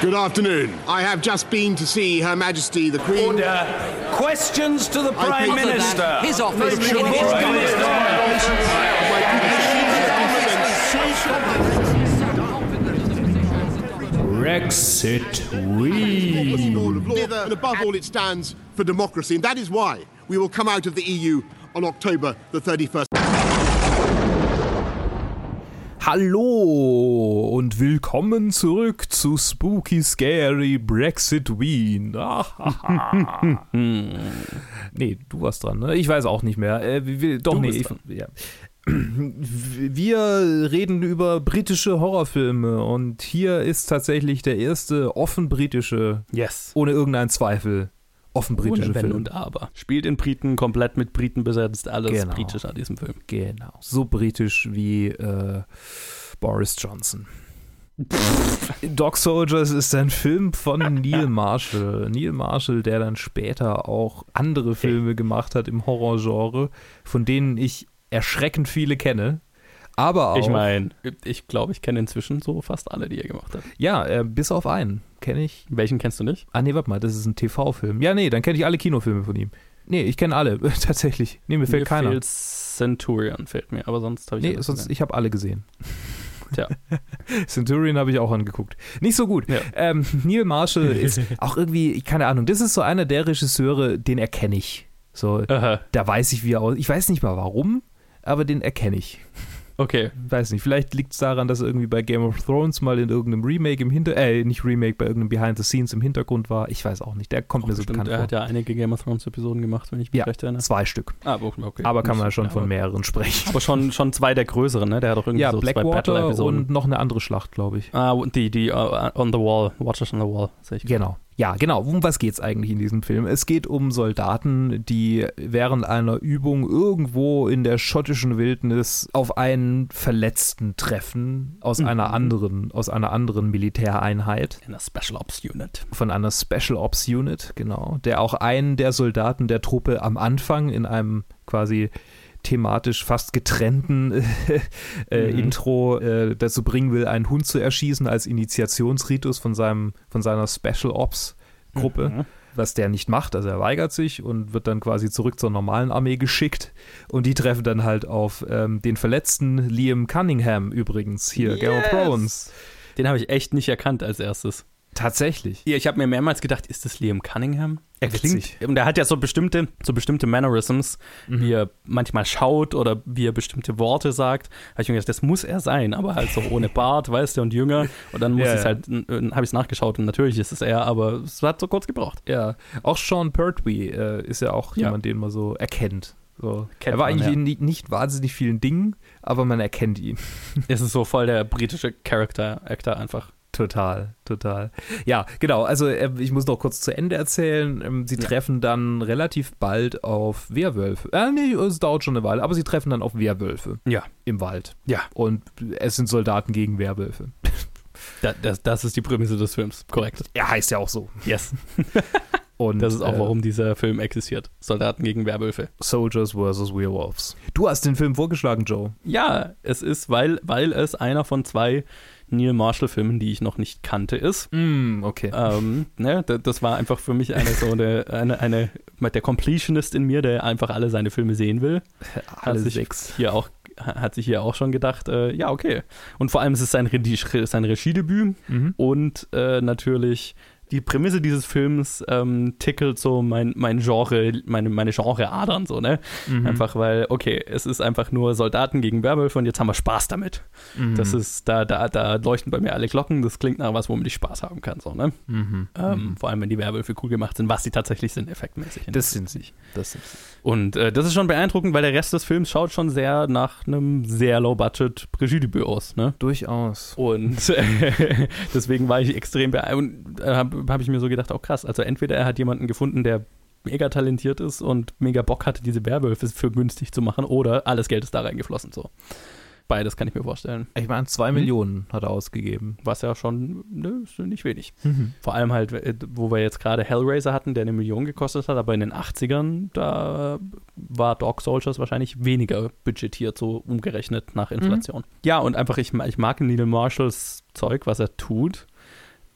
Good afternoon. I have just been to see Her Majesty the Queen. Order. Questions to the Prime think- Minister. His office. Make sure His Prime office. Brexit rule Wien. of law, and above all, it stands for democracy. And that is why we will come out of the EU on October the 31st. Hallo und willkommen zurück zu Spooky Scary Brexit Wien. Nee, du warst dran, ne? Ich weiß auch nicht mehr. Äh, wir- doch, Du nee. Ich, ja. Wir reden über britische Horrorfilme und hier ist tatsächlich der erste offen britische, Yes. ohne irgendeinen Zweifel, offen britische Film. und Aber. Spielt in Briten, komplett mit Briten besetzt, alles Genau. britisch an diesem Film. Genau. So britisch wie äh, Boris Johnson. Dog Soldiers ist ein Film von Neil Marshall. Neil Marshall, der dann später auch andere Filme gemacht hat im Horrorgenre, von denen ich erschreckend viele kenne. Aber auch. Ich meine, ich glaube, ich kenne inzwischen so fast alle, die er gemacht hat. Ja, äh, bis auf einen kenne ich. Welchen kennst du nicht? Ah, nee, warte mal, das ist ein TV-Film. Ja, nee, dann kenne ich alle Kinofilme von ihm. Nee, ich kenne alle, tatsächlich. Nee, mir fällt mir keiner. Fehlt Centurion fällt mir, aber sonst habe ich Nee, alles sonst, gesehen. ich habe alle gesehen. Tja. Centurion habe ich auch angeguckt. Nicht so gut. Ja. Ähm, Neil Marshall ist auch irgendwie, keine Ahnung, das ist so einer der Regisseure, den erkenne ich. So, Aha. da weiß ich, wie er aus. Ich weiß nicht mal warum, aber den erkenne ich. Okay. Weiß nicht, vielleicht liegt es daran, dass er irgendwie bei Game of Thrones mal in irgendeinem Remake im Hinter, äh, nicht Remake, bei irgendeinem Behind the Scenes im Hintergrund war. Ich weiß auch nicht, der kommt mir so bekannt er vor. hat ja einige Game of Thrones Episoden gemacht, wenn ich mich Ja, recht erinnere. zwei Stück. Ah, okay. Aber kann man schon ja, von mehreren sprechen. Aber schon, schon zwei der größeren, ne? Der hat doch irgendwie Ja, so zwei Blackwater Battle-Episoden. und noch eine andere Schlacht, glaube ich. Ah, die, die uh, on the wall, Watchers on the wall, sehe ich. Genau. Ja, genau. Um was geht es eigentlich in diesem Film? Es geht um Soldaten, die während einer Übung irgendwo in der schottischen Wildnis auf einen Verletzten treffen aus Mhm. einer anderen, aus einer anderen Militäreinheit, In der Special Ops Unit. von einer Special Ops Unit, genau, der auch einen der Soldaten der Truppe am Anfang in einem quasi thematisch fast getrennten äh, Mhm. Intro äh, dazu bringen will, einen Hund zu erschießen als Initiationsritus von seinem von seiner Special Ops Gruppe, Mhm. was der nicht macht, also er weigert sich und wird dann quasi zurück zur normalen Armee geschickt und die treffen dann halt auf ähm, den verletzten Liam Cunningham übrigens hier Yes! Thrones. Den habe ich echt nicht erkannt als erstes. Tatsächlich. Ja, ich habe mir mehrmals gedacht, ist das Liam Cunningham? Er Witzig. klingt, und er hat ja so bestimmte, so bestimmte Mannerisms, Mhm. wie er manchmal schaut oder wie er bestimmte Worte sagt. Habe ich mir gedacht, das muss er sein, aber halt so ohne Bart, weißt du, und jünger. Und dann muss Ja, ich halt, habe ich es nachgeschaut und natürlich ist es er, aber es hat so kurz gebraucht. Ja, auch Sean Pertwee äh, ist ja auch Ja. jemand, den man so erkennt. So. Kennt er war man, eigentlich ja. in nicht, nicht wahnsinnig vielen Dingen, aber man erkennt ihn. Es ist so voll der britische Character, Actor einfach. Total, total. Ja, genau. Also äh, ich muss noch kurz zu Ende erzählen. Ähm, Sie Ja. treffen dann relativ bald auf Werwölfe. Äh, nee, es dauert schon eine Weile, aber sie treffen dann auf Werwölfe Ja. im Wald. Ja. Und es sind Soldaten gegen Werwölfe. Da, das, das ist die Prämisse des Films, korrekt. Er heißt ja auch so. Yes. Und Das ist auch, äh, warum dieser Film existiert. Soldaten gegen Werwölfe. Soldiers vs. Werewolves. Du hast den Film vorgeschlagen, Joe. Ja, es ist, weil, weil es einer von zwei Neil Marshall-Filmen, die ich noch nicht kannte, ist. Mm, okay. Ähm, ne, das war einfach für mich eine so eine, eine, eine der Completionist in mir, der einfach alle seine Filme sehen will. Alle hat sich sechs. Hier auch, hat sich hier auch schon gedacht, äh, ja, okay. Und vor allem ist es sein, Regie, sein Regiedebüt Mhm. und äh, natürlich die Prämisse dieses Films ähm, tickelt so mein, mein Genre, meine, meine Genre-Adern so, ne? Mhm. Einfach weil, okay, es ist einfach nur Soldaten gegen Werwölfe und jetzt haben wir Spaß damit. Mhm. Das ist, da, da, da leuchten bei mir alle Glocken, das klingt nach was, womit ich Spaß haben kann, so, ne? Mhm. Ähm, vor allem, wenn die Werwölfe cool gemacht sind, was sie tatsächlich sind, effektmäßig. Das sind sie. Das sind sie. Und äh, das ist schon beeindruckend, weil der Rest des Films schaut schon sehr nach einem sehr low-budget Regiedebüt aus, ne? Durchaus. Und äh, deswegen war ich extrem beeindruckt. Äh, Habe hab ich mir so gedacht, auch krass. Also entweder er hat jemanden gefunden, der mega talentiert ist und mega Bock hatte, diese Werwölfe für günstig zu machen, oder alles Geld ist da reingeflossen. So. Beides kann ich mir vorstellen. Ich meine, zwei Hm? Millionen hat er ausgegeben. Was ja schon ne, nicht wenig. Vor allem halt, äh, wo wir jetzt gerade Hellraiser hatten, der eine Million gekostet hat, aber in den 80ern, da war Dog Soldiers wahrscheinlich weniger budgetiert, so umgerechnet nach Inflation. Ja, und einfach, ich, ich mag Neil Marshalls Zeug, was er tut.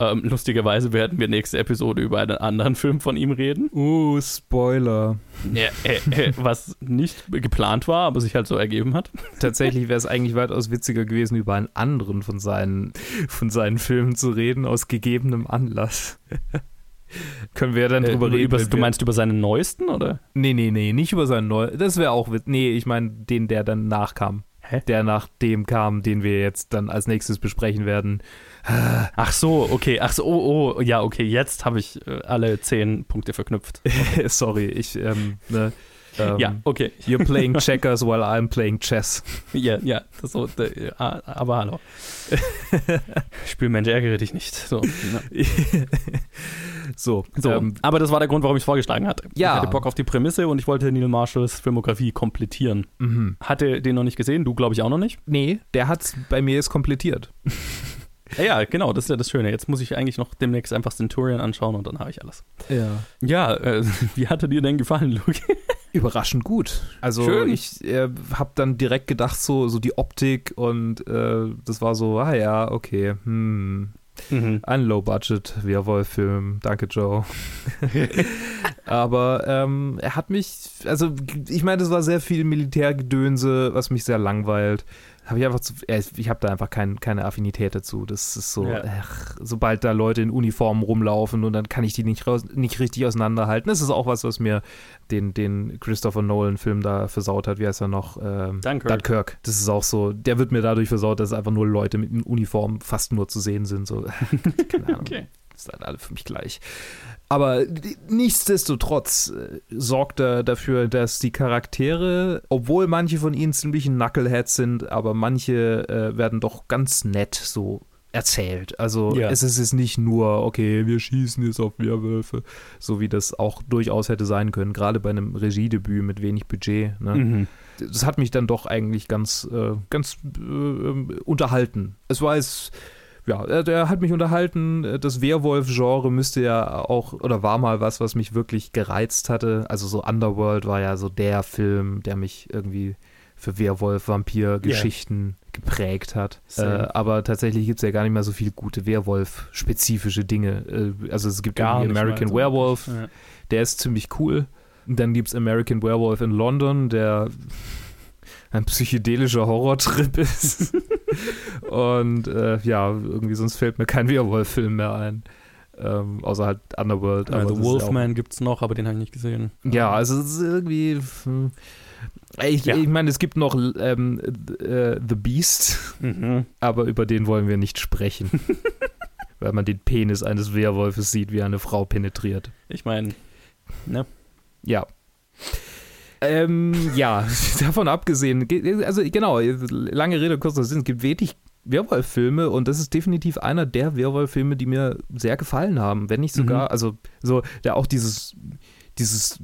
Ähm, lustigerweise werden wir nächste Episode über einen anderen Film von ihm reden. Uh, Spoiler. Ja, äh, äh, was nicht geplant war, aber sich halt so ergeben hat. Tatsächlich wäre es eigentlich weitaus witziger gewesen, über einen anderen von seinen, von seinen Filmen zu reden, aus gegebenem Anlass. Können wir dann drüber Äh, reden? über, du meinst über seinen neuesten, oder? Nee, nee, nee, nicht über seinen neuen. Das wäre auch wit- Nee, ich meine den, der dann nachkam. Hä? Der nach dem kam, den wir jetzt dann als nächstes besprechen werden. Ach so, okay. Ach so, oh, oh, ja, okay. Jetzt habe ich äh, alle zehn Punkte verknüpft. Sorry, ich, ähm, ne, ähm, ja, okay. You're playing checkers while I'm playing chess. Ja, ja, so, äh, aber hallo. Spielmensch, ärgere dich nicht. So, ja. so, so ähm, aber das war der Grund, warum ich es vorgeschlagen hatte. Ja. Ich hatte Bock auf die Prämisse und ich wollte Neil Marshalls Filmografie komplettieren. mhm. Hatte den noch nicht gesehen, du glaube ich auch noch nicht. nee, der hat's bei mir jetzt komplettiert. Ja, ja, genau, das ist ja das Schöne. Jetzt muss ich eigentlich noch demnächst einfach Centurion anschauen und dann habe ich alles. Ja. Ja, äh, wie hatte dir denn gefallen, Luke? Überraschend gut. Also Schön. ich äh, habe dann direkt gedacht, so, so die Optik und äh, das war so, ah ja, okay, hm, Mhm. ein Low-Budget-Werwolf-Film. Danke, Joe. Aber ähm, er hat mich, also ich meine, das war sehr viel Militärgedönse, was mich sehr langweilt. Habe ich einfach, zu, äh, ich habe da einfach kein, keine Affinität dazu. Das ist so, Ja. ach, sobald da Leute in Uniformen rumlaufen und dann kann ich die nicht, raus, nicht richtig auseinanderhalten. Das ist auch was, was mir den, den Christopher Nolan-Film da versaut hat. Wie heißt er noch? Ähm, Dunkirk. Dunkirk. Das ist auch so, der wird mir dadurch versaut, dass einfach nur Leute mit Uniformen fast nur zu sehen sind. So, keine Ahnung. Okay. Sind alle für mich gleich. Aber nichtsdestotrotz äh, sorgt er dafür, dass die Charaktere, obwohl manche von ihnen ziemlich Knuckleheads sind, aber manche äh, werden doch ganz nett so erzählt. Also Ja. es ist jetzt nicht nur, okay, wir schießen jetzt auf Werwölfe, so wie das auch durchaus hätte sein können, gerade bei einem Regiedebüt mit wenig Budget. Ne? Mhm. das hat mich dann doch eigentlich ganz, äh, ganz äh, ähm, unterhalten. Es war es, ja, äh, der hat mich unterhalten. Äh, Das Werwolf-Genre müsste ja auch, oder war mal was, was mich wirklich gereizt hatte. Also so Underworld war ja so der Film, der mich irgendwie für Werwolf-Vampir-Geschichten geprägt hat. Äh, aber tatsächlich gibt es ja gar nicht mehr so viele gute Werwolf-spezifische Dinge. Äh, also es gibt Gar American so. Werewolf, Ja. der ist ziemlich cool. Dann gibt es American Werewolf in London, der ein psychedelischer Horrortrip ist. Und äh, ja, irgendwie sonst fällt mir kein Werwolf-Film mehr ein. Ähm, außer halt Underworld. Also das ist ja Wolfman gibt's noch, aber den habe ich nicht gesehen. Ja, also es ist irgendwie. hm, Ich, Ja. ich meine, es gibt noch ähm, äh, The Beast, Mhm. aber über den wollen wir nicht sprechen. Weil man den Penis eines Werwolfes sieht, wie eine Frau penetriert. Ich meine, ne? Ja. Ähm, ja, davon abgesehen, ge- also genau, lange Rede, kurzer Sinn, es gibt wenig Werwolf-Filme und das ist definitiv einer der Werwolf-Filme, die mir sehr gefallen haben, wenn nicht sogar, Mhm. also so, der auch dieses, dieses,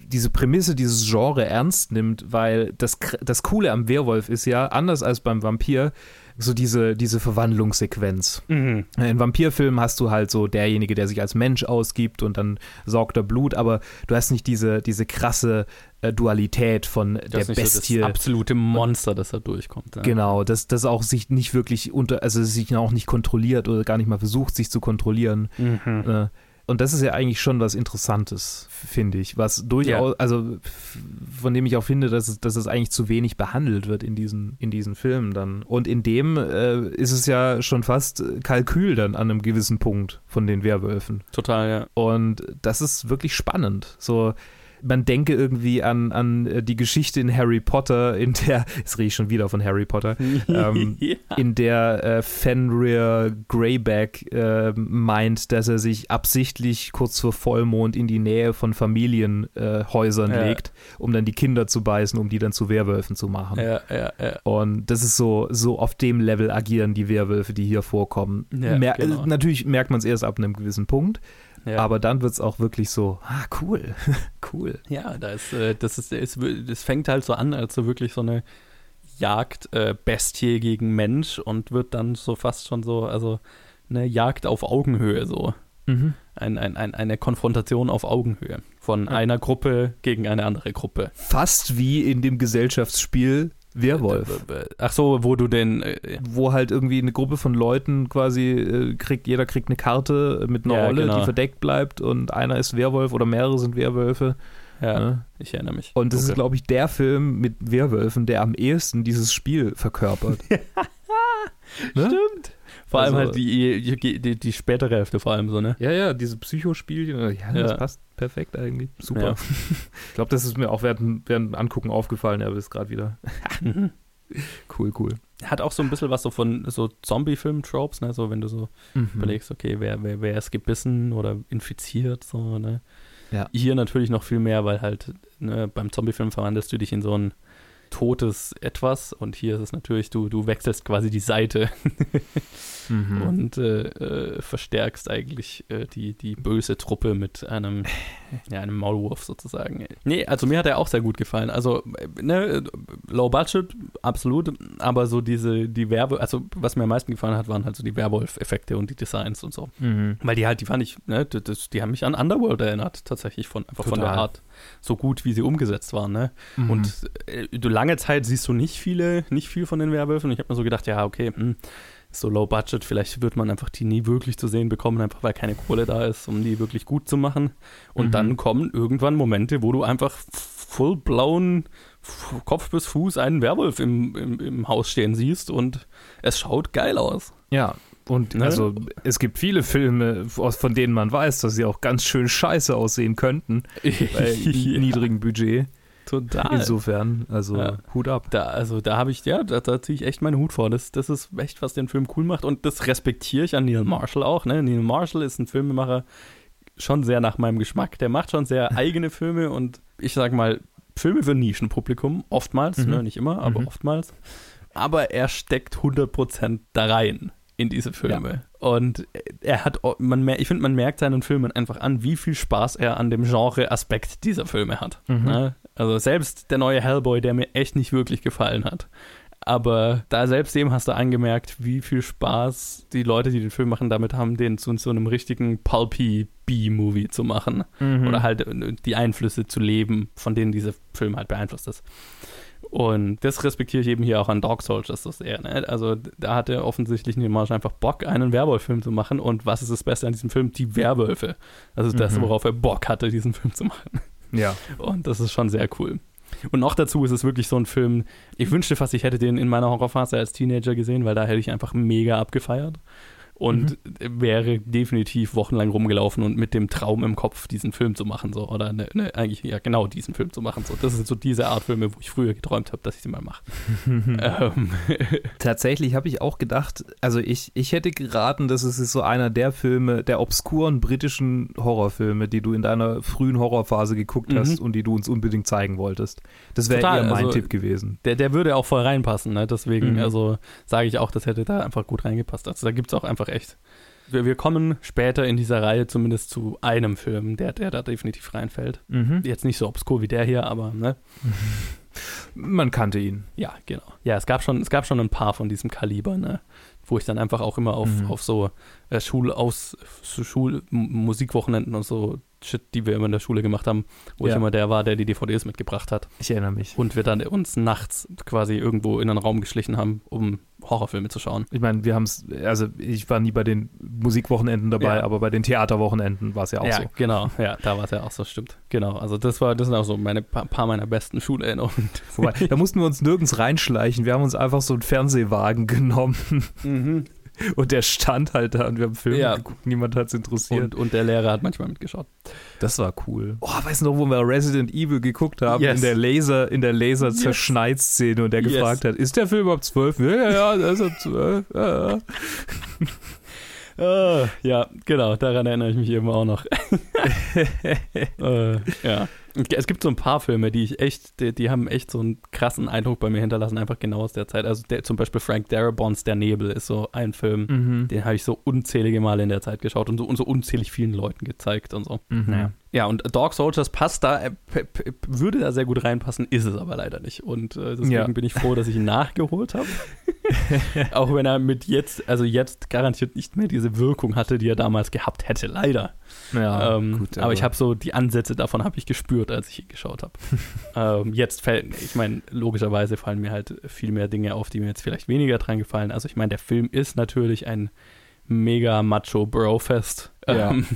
diese Prämisse, dieses Genre ernst nimmt, weil das, das Coole am Werwolf ist ja, anders als beim Vampir, so diese, diese Verwandlungssequenz. Mhm. In Vampirfilmen hast du halt so derjenige, der sich als Mensch ausgibt und dann saugt er Blut, aber du hast nicht diese, diese krasse äh, Dualität von Das der Bestie. so das absolute Monster, das da durchkommt. Ja. Genau, dass das auch sich nicht wirklich unter, also sich auch nicht kontrolliert oder gar nicht mal versucht, sich zu kontrollieren. Mhm. Und das ist ja eigentlich schon was Interessantes, finde ich, was durchaus, also f- von dem ich auch finde, dass es, dass es eigentlich zu wenig behandelt wird in diesen, in diesen Filmen dann. Und in dem äh, ist es ja schon fast Kalkül dann an einem gewissen Punkt von den Werwölfen. Total, ja. Und das ist wirklich spannend. So, man denke irgendwie an, an äh, die Geschichte in Harry Potter, in der, jetzt rede ich schon wieder von Harry Potter, ähm, ja. in der äh, Fenrir Greyback äh, meint, dass er sich absichtlich kurz vor Vollmond in die Nähe von Familienhäusern äh, Ja. legt, um dann die Kinder zu beißen, um die dann zu Werwölfen zu machen. Ja, ja, ja. Und das ist so, so auf dem Level agieren die Werwölfe, die hier vorkommen. Mer genau. Natürlich merkt man es erst ab einem gewissen Punkt, ja. aber dann wird es auch wirklich so, ah, cool, cool. Ja, da ist, äh, das ist, ist, das fängt halt so an, als so wirklich so eine Jagd äh, Bestie gegen Mensch und wird dann so fast schon so, also eine Jagd auf Augenhöhe so. Mhm. Ein, ein, ein, eine Konfrontation auf Augenhöhe von einer Gruppe gegen eine andere Gruppe. Fast wie in dem Gesellschaftsspiel Werwolf. Ach so, wo du den. Äh, wo halt irgendwie eine Gruppe von Leuten quasi äh, kriegt, jeder kriegt eine Karte mit einer Ja, Rolle, genau. die verdeckt bleibt und einer ist Werwolf oder mehrere sind Werwölfe. ja, Ne? ich erinnere mich. Und das ist, Okay. glaube ich, der Film mit Werwölfen, der am ehesten dieses Spiel verkörpert. ne? Stimmt. Vor allem Also- halt die, die, die, spätere Hälfte, vor allem so, ne? Ja, ja, diese Psychospielchen, ja, das Ja. passt perfekt eigentlich. Super. Ja. Ich glaube, das ist mir auch während, während Angucken aufgefallen, aber ist gerade wieder. Cool, cool. Hat auch so ein bisschen was so von so Zombie-Film-Tropes, ne? So, wenn du so Mhm. überlegst, okay, wer, wer, wer ist gebissen oder infiziert, so, ne? Ja. Hier natürlich noch viel mehr, weil halt ne, beim Zombie-Film verwandelst du dich in so ein totes Etwas und hier ist es natürlich, du, du wechselst quasi die Seite Mhm. und äh, äh, verstärkst eigentlich äh, die, die böse Truppe mit einem, ja, einem Maulwurf sozusagen. Nee, also mir hat er auch sehr gut gefallen. Also, äh, ne, low budget, absolut, aber so diese, die Werbe, also was mir am meisten gefallen hat, waren halt so die Werwolf-Effekte und die Designs und so. Mhm. Weil die halt, die fand ich, ne, das, die haben mich an Underworld erinnert, tatsächlich von, einfach von der Total. Art, so gut wie sie umgesetzt waren, ne. Mhm. Und äh, du lange Zeit siehst du nicht viele, nicht viel von den Werwölfen. Und ich habe mir so gedacht, ja, okay, hm, ist so low budget, vielleicht wird man einfach die nie wirklich zu sehen bekommen, einfach weil keine Kohle da ist, um die wirklich gut zu machen. Und Mhm. dann kommen irgendwann Momente, wo du einfach full blown Kopf bis Fuß einen Werwolf im, im, im Haus stehen siehst und es schaut geil aus. Ja, und Ne? also es gibt viele Filme, von denen man weiß, dass sie auch ganz schön scheiße aussehen könnten, bei Ja, niedrigem Budget. Total. Insofern, also Ja. Hut ab. Da, also da habe ich, ja, da, da ziehe ich echt meinen Hut vor. Das, das ist echt, was den Film cool macht. Und das respektiere ich an Neil Marshall auch. Ne? Neil Marshall ist ein Filmemacher schon sehr nach meinem Geschmack. Der macht schon sehr eigene Filme und ich sag mal, Filme für Nischenpublikum, oftmals, Mhm. ne, nicht immer, aber Mhm. oftmals. Aber er steckt 100% da rein in diese Filme. Und er hat, man, mer- ich finde, man merkt seinen Filmen einfach an, wie viel Spaß er an dem Genre-Aspekt dieser Filme hat. Mhm. Ne? Also selbst der neue Hellboy, der mir echt nicht wirklich gefallen hat. Aber da selbst dem hast du angemerkt, wie viel Spaß die Leute, die den Film machen, damit haben, den zu so einem richtigen pulpy B-Movie zu machen. Mhm. Oder halt äh, die Einflüsse zu leben, von denen dieser Film halt beeinflusst ist. Und das respektiere ich eben hier auch an Dog Soldiers so sehr. Ne? Also da hat er offensichtlich Marshall einfach Bock, einen Werwolf-Film zu machen. Und was ist das Beste an diesem Film? Die Werwölfe. Also das, Mhm. worauf er Bock hatte, diesen Film zu machen. Ja. Und das ist schon sehr cool. Und noch dazu ist es wirklich so ein Film, ich wünschte fast, ich hätte den in meiner Horrorphase als Teenager gesehen, weil da hätte ich einfach mega abgefeiert. Und wäre definitiv wochenlang rumgelaufen und mit dem Traum im Kopf, diesen Film zu machen, so. Oder ne, ne, eigentlich, ja, genau diesen Film zu machen. So. Das sind so diese Art Filme, wo ich früher geträumt habe, dass ich sie mal mache. ähm, Tatsächlich habe ich auch gedacht, also ich, ich hätte geraten, dass es so einer der Filme, der obskuren britischen Horrorfilme, die du in deiner frühen Horrorphase geguckt Mhm. hast und die du uns unbedingt zeigen wolltest. Das wäre eher mein also- Tipp gewesen. der, der würde auch voll reinpassen, ne? Deswegen, Mhm. also sage ich auch, das hätte da einfach gut reingepasst. Also da gibt es auch einfach echt. Wir, wir kommen später in dieser Reihe zumindest zu einem Film, der, der da definitiv reinfällt. Mhm. Jetzt nicht so obskur wie der hier, aber ne? Man kannte ihn. Ja, genau. Ja, es gab schon, es gab schon ein paar von diesem Kaliber, ne? Wo ich dann einfach auch immer auf, Mhm. auf so äh, Schulaus, so Schul M- Musikwochenenden und so Shit, die wir immer in der Schule gemacht haben, wo Ja. ich immer der war, der die DVDs mitgebracht hat. Ich erinnere mich. Und wir dann uns nachts quasi irgendwo in einen Raum geschlichen haben, um Horrorfilme zu schauen. Ich meine, wir haben es, also ich war nie bei den Musikwochenenden dabei, Ja. aber bei den Theaterwochenenden war es ja auch ja, so. genau. Ja, da war es ja auch so, stimmt. Genau. Also das war, das sind auch so meine pa- paar meiner besten Schulerinnerungen. Wobei, da mussten wir uns nirgends reinschleichen. Wir haben uns einfach so einen Fernsehwagen genommen und der stand halt da und wir haben Filme Ja. geguckt. Niemand hat es interessiert. Und, und der Lehrer hat manchmal mitgeschaut. Das war cool. Oh, weißt du noch, wo wir Resident Evil geguckt haben? Yes. In der Laser, in der Yes. Laser-Zerschneid-Szene und der Yes. gefragt hat, ist der Film ab 12? Ja, ja, ja, der ist ab 12. Ja, ja. Ah, ja, genau, daran erinnere ich mich eben auch noch. äh, ja. Es gibt so ein paar Filme, die ich echt, die, die haben echt so einen krassen Eindruck bei mir hinterlassen, einfach genau aus der Zeit. Also der, zum Beispiel Frank Darabont's Der Nebel ist so ein Film, Mhm. den habe ich so unzählige Male in der Zeit geschaut und so, und so unzählig vielen Leuten gezeigt und so. Mhm. Naja. Ja, und Dog Soldiers passt da, äh, würde da sehr gut reinpassen, ist es aber leider nicht. Und äh, deswegen Ja. bin ich froh, dass ich ihn nachgeholt habe. Auch wenn er mit jetzt, also jetzt garantiert nicht mehr diese Wirkung hatte, die er damals gehabt hätte, leider. Ja, ähm, gut, aber, ich habe so die Ansätze davon habe ich gespürt, als ich ihn geschaut habe. ähm, jetzt fällt, ich meine, logischerweise fallen mir halt viel mehr Dinge auf, die mir jetzt vielleicht weniger dran gefallen. Also ich meine, der Film ist natürlich ein mega macho Bro-Fest. Ja, Ähm,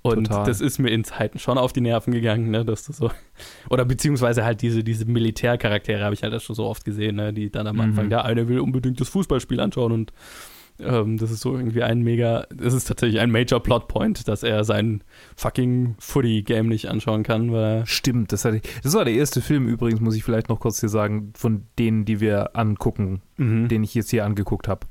und total. das ist mir in Zeiten schon auf die Nerven gegangen, ne, dass du so, oder beziehungsweise halt diese, diese Militärcharaktere habe ich halt schon so oft gesehen, ne, die dann am Anfang, Mhm. der eine will unbedingt das Fußballspiel anschauen und ähm, das ist so irgendwie ein mega, das ist tatsächlich ein Major Plotpoint, dass er sein fucking Footy-Game nicht anschauen kann, weil Stimmt, das, hatte ich, das war der erste Film übrigens, muss ich vielleicht noch kurz hier sagen, von denen, die wir angucken, Mhm. den ich jetzt hier angeguckt habe.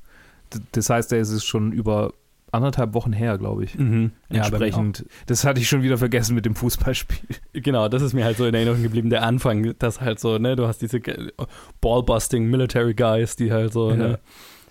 Das heißt, es ist schon über anderthalb Wochen her, glaube ich. Mhm. Ja, Entsprechend. das hatte ich schon wieder vergessen mit dem Fußballspiel. Genau, das ist mir halt so in Erinnerung geblieben, der Anfang, das halt so, ne, du hast diese Ballbusting Military Guys, die halt so, Ja. ne,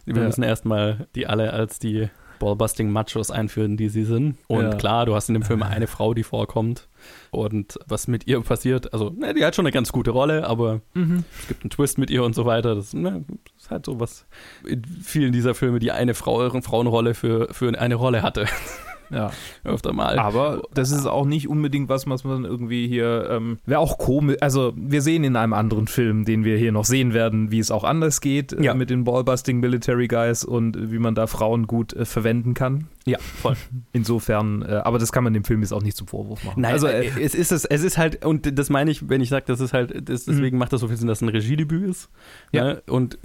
wir Ja. müssen erstmal die alle als die Ballbusting Machos einführen, die sie sind. Und Ja. klar, du hast in dem Film eine Frau, die vorkommt und was mit ihr passiert, also, ne, die hat schon eine ganz gute Rolle, aber es gibt einen Twist mit ihr und so weiter. Das, ne, das ist halt so was in vielen dieser Filme, die eine Frau, Frauenrolle für, für eine Rolle hatte, Ja. öfter mal. Aber das ist auch nicht unbedingt was, was man irgendwie hier. Ähm, Wäre auch komisch. Also, wir sehen in einem anderen Film, den wir hier noch sehen werden, wie es auch anders geht äh, Ja. mit den Ballbusting Military Guys und äh, wie man da Frauen gut äh, verwenden kann. Ja, voll. Insofern, äh, aber das kann man dem Film jetzt auch nicht zum Vorwurf machen. Nein, also, also äh, es ist es, es ist halt, und das meine ich, wenn ich sage, das ist halt, das, deswegen macht das so viel Sinn, dass es ein Regiedebüt ist. Ja. Ne? Und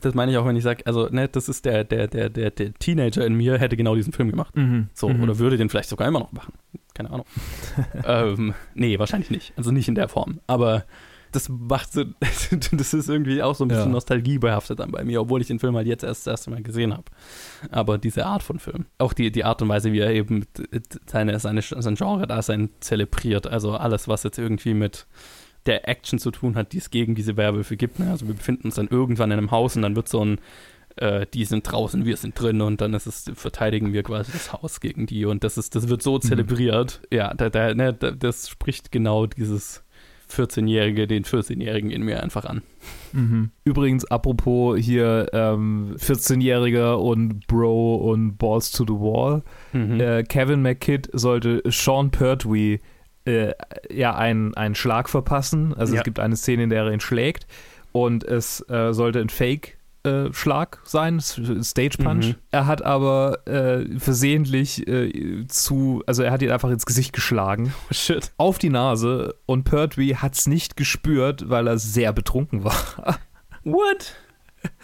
das meine ich auch, wenn ich sage, also, ne, das ist der, der, der, der, der Teenager in mir hätte genau diesen Film gemacht. mhm, So, mhm. oder würde den vielleicht sogar immer noch machen. Keine Ahnung. ähm, nee, wahrscheinlich nicht. Also nicht in der Form. Aber das macht so, das ist irgendwie auch so ein bisschen Ja. Nostalgie behaftet dann bei mir, obwohl ich den Film halt jetzt erst das erste Mal gesehen habe. Aber diese Art von Film. Auch die, die Art und Weise, wie er eben seine, seine, sein Genre-Dasein zelebriert. Also alles, was jetzt irgendwie mit der Action zu tun hat, die es gegen diese Werwölfe gibt. Ne? Also wir befinden uns dann irgendwann in einem Haus und dann wird so ein äh, die sind draußen, wir sind drin und dann ist es, verteidigen wir quasi das Haus gegen die und das ist, das wird so zelebriert. Ja, da, da, ne, da, das spricht genau dieses 14-Jährige, den 14-Jährigen in mir einfach an. Mhm. Übrigens, apropos hier ähm, 14-Jähriger und Bro und Balls to the Wall. Mhm. Äh, Kevin McKidd sollte Sean Pertwee äh, ja einen, einen Schlag verpassen. Also Ja. es gibt eine Szene, in der er ihn schlägt und es äh, sollte ein Fake äh, Schlag sein, Stage Punch. Mhm. Er hat aber äh, versehentlich äh, zu, also er hat ihn einfach ins Gesicht geschlagen, Shit. auf die Nase und Pertwee hat es nicht gespürt, weil er sehr betrunken war. What?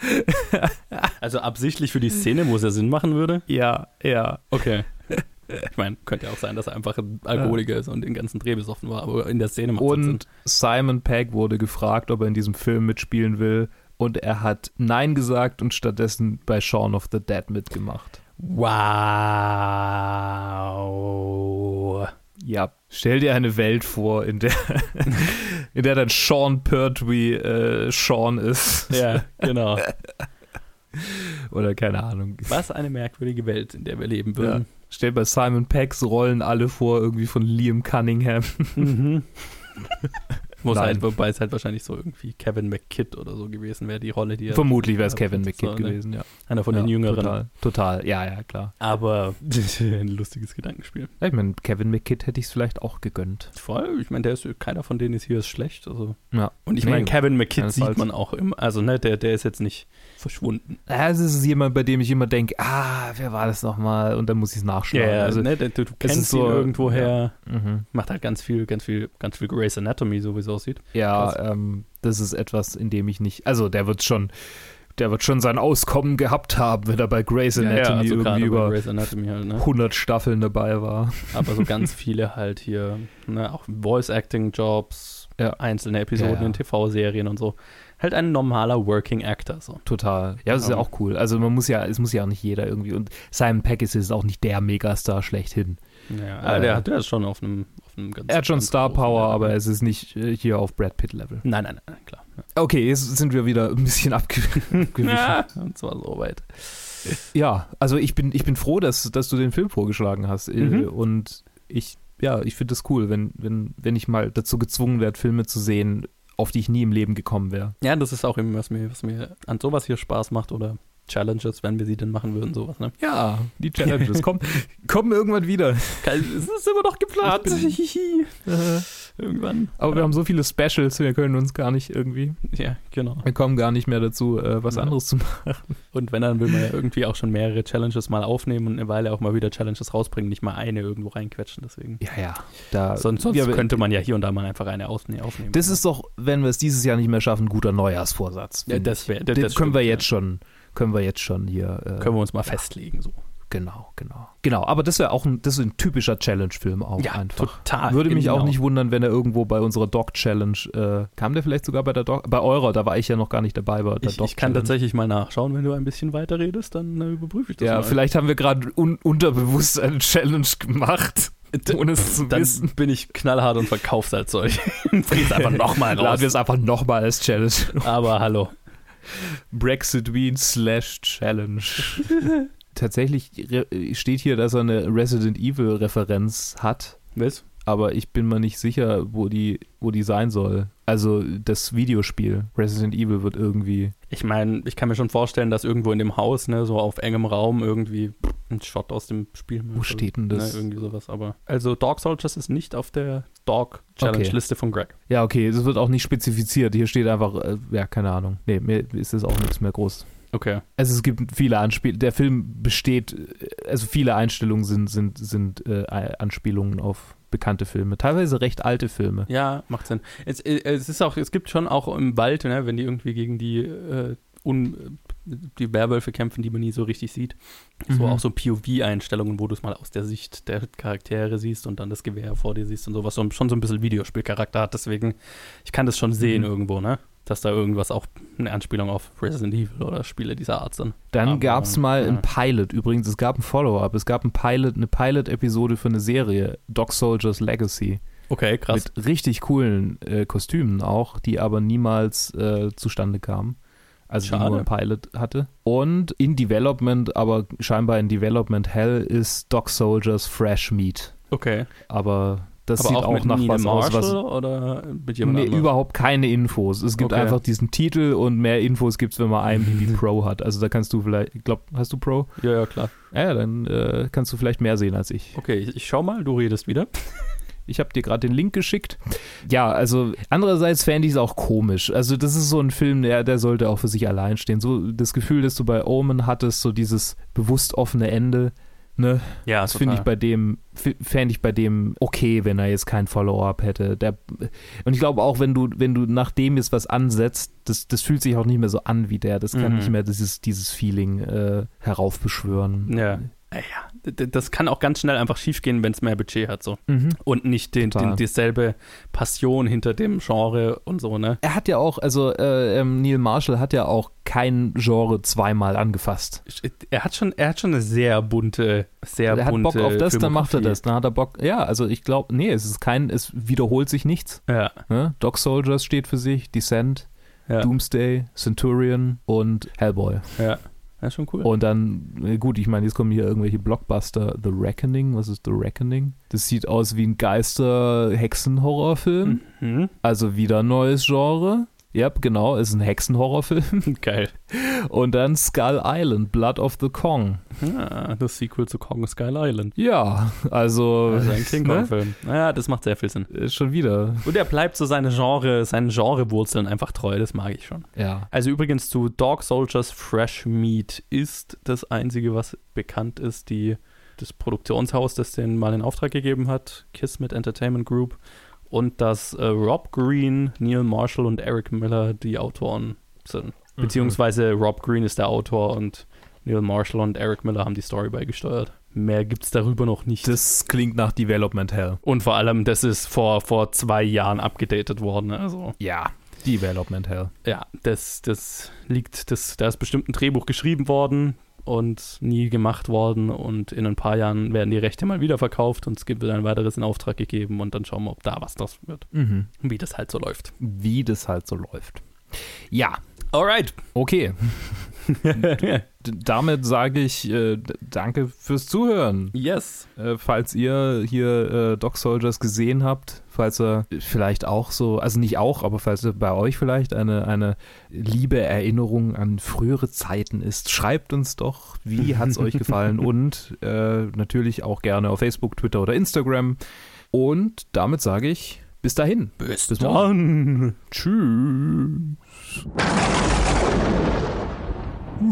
also absichtlich für die Szene, wo es ja Sinn machen würde? ja, ja. Okay. Ich meine, könnte ja auch sein, dass er einfach ein Alkoholiker ist und den ganzen Dreh besoffen war, aber in der Szene macht. Und Simon Pegg wurde gefragt, ob er in diesem Film mitspielen will. Und er hat Nein gesagt und stattdessen bei Shaun of the Dead mitgemacht. Wow. Ja, stell dir eine Welt vor, in der, in der dann Sean Pertwee äh, Sean ist. Ja, genau. Oder keine Ahnung. Was eine merkwürdige Welt, in der wir leben Ja. würden. Stell bei Simon Peggs Rollen alle vor, irgendwie von Liam Cunningham. Mhm. Muss Nein. halt, wobei es halt wahrscheinlich so irgendwie Kevin McKidd oder so gewesen wäre, die Rolle, die er. Vermutlich wäre es Kevin so, McKidd ne? gewesen, ja. Einer von ja, den Jüngeren. Total, total, ja, ja, klar. Aber ein lustiges Gedankenspiel. Ja, ich meine, Kevin McKidd hätte ich es vielleicht auch gegönnt. Voll, ich meine, der ist keiner von denen ist hier ist schlecht. Also. Ja. Und ich Nee, meine, Kevin McKidd sieht man auch immer, also ne, der, der ist jetzt nicht verschwunden. Ja, es ist jemand, bei dem ich immer denke, ah, wer war das nochmal? Und dann muss ich es nachschlagen. Ja, also, ne, du, du kennst so, ihn irgendwoher. mhm. Macht halt ganz viel, ganz viel, ganz viel Grey's Anatomy, so wie es aussieht. ja ähm, das ist etwas, in dem ich nicht, also der wird schon, der wird schon sein Auskommen gehabt haben, wenn er bei Grey's Anatomy also irgendwie gerade bei über Anatomy halt, ne? 100 Staffeln dabei war. Aber so ganz viele halt hier, ne, auch Voice-Acting-Jobs, Ja. einzelne Episoden Ja, ja. in TV-Serien und so. Halt ein normaler Working Actor, so. Total. Ja, das ist ja auch cool. Also man muss ja, es muss ja auch nicht jeder irgendwie. Und Simon Peck ist jetzt auch nicht der Megastar schlechthin. Ja, Äh, der, hat- der ist schon auf einem, auf einem ganz Er hat schon Star Power, Level. aber es ist nicht äh, hier auf Brad Pitt Level. Nein, nein, nein, klar. Ja. Okay, jetzt sind wir wieder ein bisschen abgewichen. Ja, und zwar so weit. Ja, also ich bin, ich bin froh, dass, dass du den Film vorgeschlagen hast. äh, Mhm. Und ich ja, ich finde das cool, wenn, wenn, wenn ich mal dazu gezwungen werde, Filme zu sehen, auf die ich nie im Leben gekommen wäre. Ja, das ist auch eben, was mir, was mir an sowas hier Spaß macht oder Challenges, wenn wir sie denn machen würden, sowas, ne? Ja, die Challenges kommen, kommen irgendwann wieder. Es ist immer noch geplant. Irgendwann. Aber wir haben so viele Specials, wir können uns gar nicht irgendwie, Ja, genau. wir kommen gar nicht mehr dazu, äh, was Ja. anderes zu machen. Und wenn, dann will man ja irgendwie auch schon mehrere Challenges mal aufnehmen und eine Weile auch mal wieder Challenges rausbringen, nicht mal eine irgendwo reinquetschen, deswegen. Ja, ja. Da, Sonst, sonst wir- könnte man ja hier und da mal einfach eine aufnehmen. Das ist doch, wenn wir es dieses Jahr nicht mehr schaffen, ein guter Neujahrsvorsatz. ja, das wäre. Das, Das, können stimmt, wir ja. jetzt schon, können wir jetzt schon hier. Äh, Können wir uns mal festlegen, so. Genau, genau. Genau, aber das wäre auch ein, das ist ein typischer Challenge-Film auch Ja, einfach. total. Würde mich genau. auch nicht wundern, wenn er irgendwo bei unserer Dog-Challenge, äh, kam der vielleicht sogar bei der Dog, bei eurer, da war ich ja noch gar nicht dabei bei der Ich, ich kann tatsächlich mal nachschauen, wenn du ein bisschen weiter redest, dann äh, überprüfe ich das Ja, mal. vielleicht haben wir gerade un unterbewusst eine Challenge gemacht, ohne es zu dann wissen. bin ich knallhart und verkauf's als solch. Bring's einfach nochmal Laden raus. wir es einfach nochmal als Challenge. Aber hallo. Brexit Wien slash Challenge. Tatsächlich steht hier, dass er eine Resident Evil Referenz hat, Was? aber ich bin mir nicht sicher, wo die, wo die sein soll. Also das Videospiel Resident Evil wird irgendwie. Ich meine, ich kann mir schon vorstellen, dass irgendwo in dem Haus, ne, so auf engem Raum irgendwie ein Shot aus dem Spiel. Wo steht denn das? Ne, irgendwie sowas, aber. Also Dog Soldiers ist nicht auf der Dog Challenge-Liste von Greg. Ja, okay, es wird auch nicht spezifiziert. Hier steht einfach, äh, ja, keine Ahnung. Nee, mir ist das auch nichts mehr groß. Okay. Also es gibt viele Anspielungen. Der Film besteht, also viele Einstellungen sind, sind, sind äh, Anspielungen auf bekannte Filme. Teilweise recht alte Filme. Ja, macht Sinn. Es, äh, es ist auch, es gibt schon auch im Wald, ne, wenn die irgendwie gegen die äh, un, die Werwölfe kämpfen, die man nie so richtig sieht. So Mhm. auch so POV-Einstellungen, wo du es mal aus der Sicht der Charaktere siehst und dann das Gewehr vor dir siehst und sowas, so, schon so ein bisschen Videospielcharakter hat. Deswegen, ich kann das schon sehen Mhm. irgendwo, ne? Dass da irgendwas auch eine Anspielung auf Resident Evil oder Spiele dieser Art sind. Dann gab es mal ja. ein Pilot. Übrigens, es gab ein Follow-up. Es gab ein Pilot, eine Pilot-Episode für eine Serie, Dog Soldiers Legacy. Okay, krass. Mit richtig coolen äh, Kostümen auch, die aber niemals äh, zustande kamen. Also die Schade. nur ein Pilot hatte. Und in Development, aber scheinbar in Development Hell ist Dog Soldiers Fresh Meat. Okay. Aber das Aber sieht auch, auch, nach Neil was aus, Marshall was. oder mit jemand Nee, anderem? überhaupt keine Infos. Es gibt Okay. einfach diesen Titel und mehr Infos gibt es, wenn man IMDb Pro hat. Also da kannst du vielleicht, ich glaube, hast du Pro? Ja, ja, klar. Ja, ja, dann äh, kannst du vielleicht mehr sehen als ich. Okay, ich, ich schau mal, du redest wieder. Ich habe dir gerade den Link geschickt. Ja, also andererseits fände ich es auch komisch. Also das ist so ein Film, der, der sollte auch für sich allein stehen. So das Gefühl, das du bei Omen hattest, so dieses bewusst offene Ende, ne? Ja, Das finde ich bei dem, fände ich bei dem okay, wenn er jetzt kein Follow-up hätte. Der, und ich glaube auch, wenn du, wenn du nach dem jetzt was ansetzt, das, das fühlt sich auch nicht mehr so an wie der. Das kann Mhm. nicht mehr dieses, dieses Feeling äh, heraufbeschwören. Ja. Ja, d- d- das kann auch ganz schnell einfach schiefgehen, wenn es mehr Budget hat, so. Mhm. Und nicht den, den, dieselbe Passion hinter dem Genre und so, ne? Er hat ja auch, also äh, ähm, Neil Marshall hat ja auch kein Genre zweimal angefasst. Er hat schon, er hat schon eine sehr bunte, sehr er hat bunte Bock auf das, dann macht er das. Dann hat er Bock. Ja, also ich glaube, nee, es ist kein, es wiederholt sich nichts. Ja, Ne? Dog Soldiers steht für sich, Descent, ja, Doomsday, Centurion und Hellboy. ja. Ja, schon cool. Und dann, gut, ich meine, jetzt kommen hier irgendwelche Blockbuster. The Reckoning, was ist The Reckoning? Das sieht aus wie ein Geister-Hexen-Horrorfilm. Mhm. Also wieder neues Genre. Ja, genau, ist ein Hexenhorrorfilm. Geil. Und dann Skull Island, Blood of the Kong. Ja, das Sequel zu Kong Skull Island. Ja, also, Also ein King ne? Kong-Film. Ja, das macht sehr viel Sinn. Schon wieder. Und er bleibt so seine Genre, seinen Genrewurzeln einfach treu, das mag ich schon. Ja. Also übrigens zu Dog Soldiers Fresh Meat ist das einzige, was bekannt ist, die, das Produktionshaus, das den mal in Auftrag gegeben hat, Kismet Entertainment Group. Und dass äh, Rob Green, Neil Marshall und Eric Miller die Autoren sind. Mhm. Beziehungsweise Rob Green ist der Autor und Neil Marshall und Eric Miller haben die Story beigesteuert. Mehr gibt's darüber noch nicht. Das klingt nach Development Hell. und vor allem, das ist vor, vor zwei Jahren abgedatet worden. Also Ja. Development Hell. ja, das, das liegt, das, da ist bestimmt ein Drehbuch geschrieben worden und nie gemacht worden und in ein paar Jahren werden die Rechte mal wieder verkauft und es gibt ein weiteres in Auftrag gegeben und dann schauen wir, ob da was das wird. Mhm. Wie das halt so läuft. Wie das halt so läuft. Ja, Alright. okay. Damit sage ich äh, danke fürs Zuhören. yes. Äh, falls ihr hier äh, Dog Soldiers gesehen habt, falls ihr vielleicht auch so, also nicht auch, aber falls ihr bei euch vielleicht eine, eine liebe Erinnerung an frühere Zeiten ist, schreibt uns doch, wie hat es euch gefallen und äh, natürlich auch gerne auf Facebook, Twitter oder Instagram. Und damit sage ich bis dahin. Bis, Bis dann. Tschüss. Ha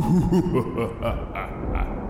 ha ha ha ha.